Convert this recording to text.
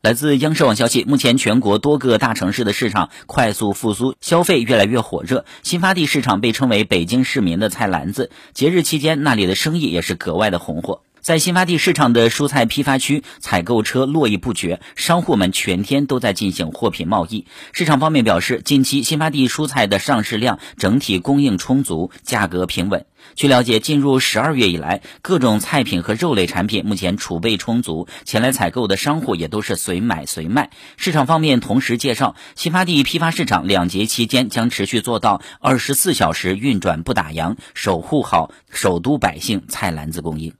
来自央视网消息，目前全国多个大城市的市场快速复苏，消费越来越火热。新发地市场被称为北京市民的菜篮子，节日期间那里的生意也是格外的红火。在新发地市场的蔬菜批发区，采购车络绎不绝，商户们全天都在进行货品贸易。市场方面表示，近期新发地蔬菜的上市量整体供应充足，价格平稳。据了解，进入十二月以来，各种菜品和肉类产品目前储备充足，前来采购的商户也都是随买随卖。市场方面同时介绍，新发地批发市场两节期间将持续做到二十四小时运转不打烊，守护好首都百姓菜篮子供应。